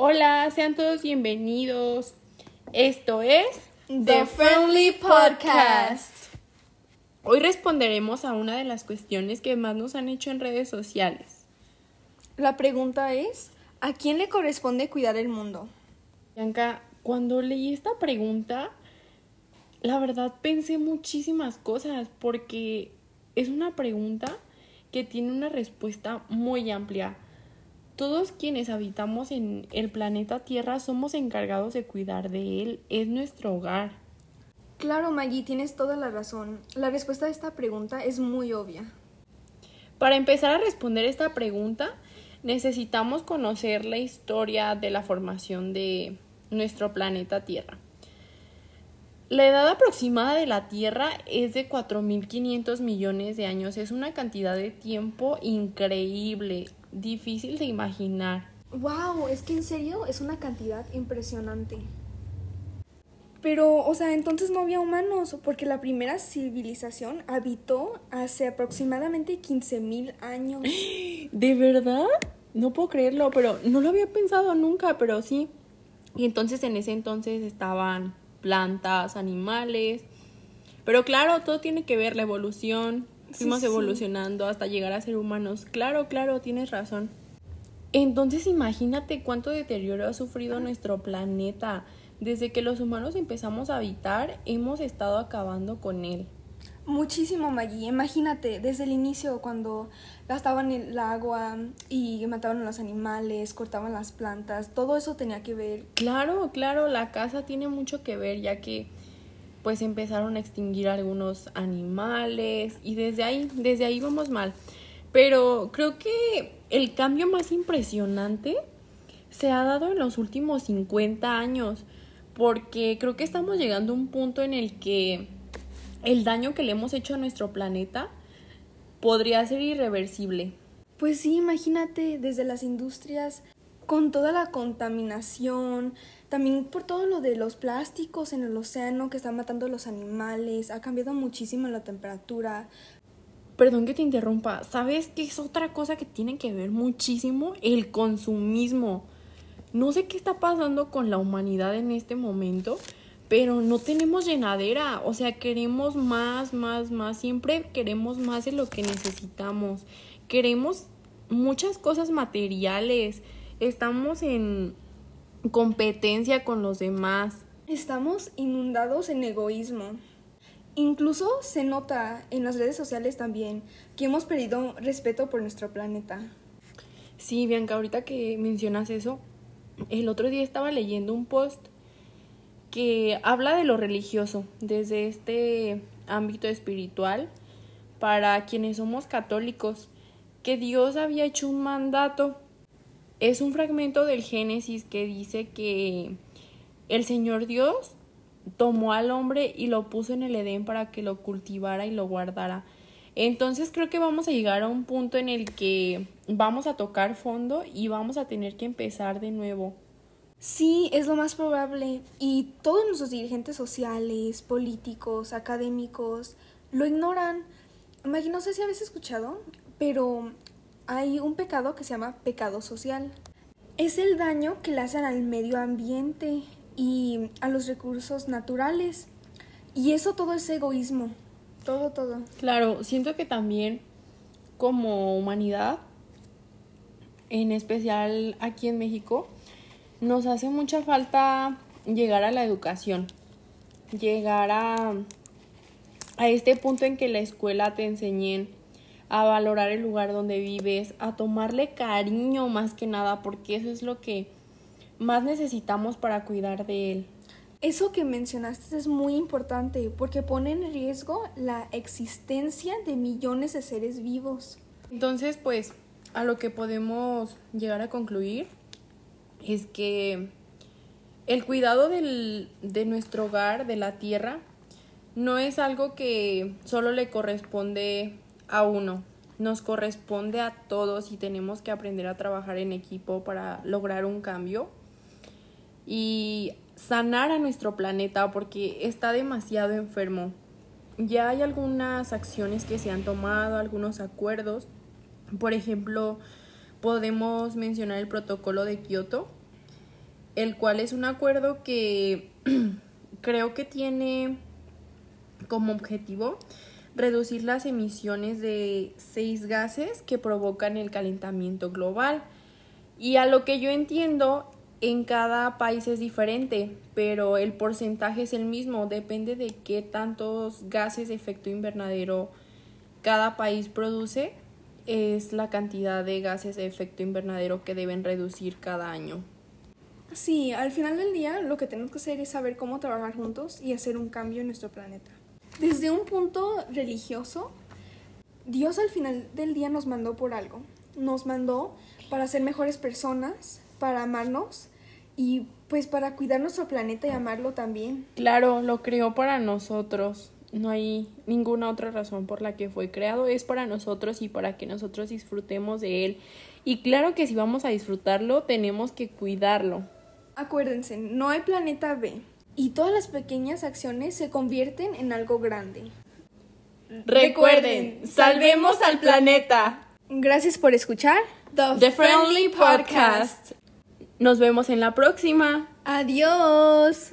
Hola, sean todos bienvenidos. Esto es The Friendly Podcast. Hoy responderemos a una de las cuestiones que más nos han hecho en redes sociales. La pregunta es, ¿a quién le corresponde cuidar el mundo? Bianca, cuando leí esta pregunta, la verdad pensé muchísimas cosas porque es una pregunta que tiene una respuesta muy amplia. Todos quienes habitamos en el planeta Tierra somos encargados de cuidar de él, es nuestro hogar. Claro, Maggie, tienes toda la razón. La respuesta a esta pregunta es muy obvia. Para empezar a responder esta pregunta, necesitamos conocer la historia de la formación de nuestro planeta Tierra. La edad aproximada de la Tierra es de 4.500 millones de años. Es una cantidad de tiempo increíble, difícil de imaginar. ¡Wow! Es que en serio es una cantidad impresionante. Pero, o sea, entonces no había humanos, porque la primera civilización habitó hace aproximadamente 15.000 años. ¿De verdad? No puedo creerlo, pero no lo había pensado nunca, pero sí. Y entonces en ese entonces estaban plantas, animales. Pero claro, todo tiene que ver la evolución. Fuimos evolucionando hasta llegar a ser humanos. Claro, claro, tienes razón. Entonces imagínate cuánto deterioro ha sufrido nuestro planeta. Desde que los humanos empezamos a habitar, hemos estado acabando con él. Muchísimo, Maggie. Imagínate, desde el inicio, cuando gastaban el agua y mataban a los animales, cortaban las plantas, todo eso tenía que ver. Claro, claro, la casa tiene mucho que ver, ya que pues empezaron a extinguir algunos animales y desde ahí, desde ahí vamos mal. Pero creo que el cambio más impresionante se ha dado en los últimos 50 años, porque creo que estamos llegando a un punto en el que el daño que le hemos hecho a nuestro planeta podría ser irreversible. Pues sí, imagínate desde las industrias con toda la contaminación, también por todo lo de los plásticos en el océano que están matando a los animales, ha cambiado muchísimo la temperatura. Perdón que te interrumpa, ¿sabes qué es otra cosa que tiene que ver muchísimo? El consumismo. No sé qué está pasando con la humanidad en este momento, pero no tenemos llenadera, o sea, queremos más, más, más, siempre queremos más de lo que necesitamos, queremos muchas cosas materiales, estamos en competencia con los demás. Estamos inundados en egoísmo. Incluso se nota en las redes sociales también que hemos perdido respeto por nuestro planeta. Sí, Bianca, ahorita que mencionas eso, el otro día estaba leyendo un post que habla de lo religioso desde este ámbito espiritual para quienes somos católicos, que Dios había hecho un mandato. Es un fragmento del Génesis que dice que el Señor Dios tomó al hombre y lo puso en el Edén para que lo cultivara y lo guardara. Entonces creo que vamos a llegar a un punto en el que vamos a tocar fondo y vamos a tener que empezar de nuevo. Sí, es lo más probable. Y todos nuestros dirigentes sociales, políticos, académicos, lo ignoran. Maggie, no sé si habéis escuchado, pero hay un pecado que se llama pecado social. Es el daño que le hacen al medio ambiente y a los recursos naturales. Y eso todo es egoísmo. Todo, todo. Claro, siento que también como humanidad, en especial aquí en México, nos hace mucha falta llegar a la educación, llegar a, a este punto en que la escuela te enseñen a valorar el lugar donde vives, a tomarle cariño más que nada, porque eso es lo que más necesitamos para cuidar de él. Eso que mencionaste es muy importante porque pone en riesgo la existencia de millones de seres vivos. Entonces, pues, a lo que podemos llegar a concluir es que el cuidado del, de nuestro hogar, de la tierra, no es algo que solo le corresponde a uno, nos corresponde a todos y tenemos que aprender a trabajar en equipo para lograr un cambio y sanar a nuestro planeta porque está demasiado enfermo. Ya hay algunas acciones que se han tomado, algunos acuerdos. Por ejemplo, podemos mencionar el protocolo de Kioto, el cual es un acuerdo que creo que tiene como objetivo reducir las emisiones de seis gases que provocan el calentamiento global. Y a lo que yo entiendo, en cada país es diferente, pero el porcentaje es el mismo, depende de qué tantos gases de efecto invernadero cada país produce, es la cantidad de gases de efecto invernadero que deben reducir cada año. Sí, al final del día lo que tenemos que hacer es saber cómo trabajar juntos y hacer un cambio en nuestro planeta. Desde un punto religioso, Dios al final del día nos mandó por algo. Nos mandó para ser mejores personas, para amarnos y pues para cuidar nuestro planeta y amarlo también. Claro, lo creó para nosotros. No hay ninguna otra razón por la que fue creado. Es para nosotros y para que nosotros disfrutemos de él. Y claro que si vamos a disfrutarlo, tenemos que cuidarlo. Acuérdense, no hay planeta B. Y todas las pequeñas acciones se convierten en algo grande. Recuerden, salvemos al planeta. Gracias por escuchar The Friendly Podcast. Nos vemos en la próxima. Adiós.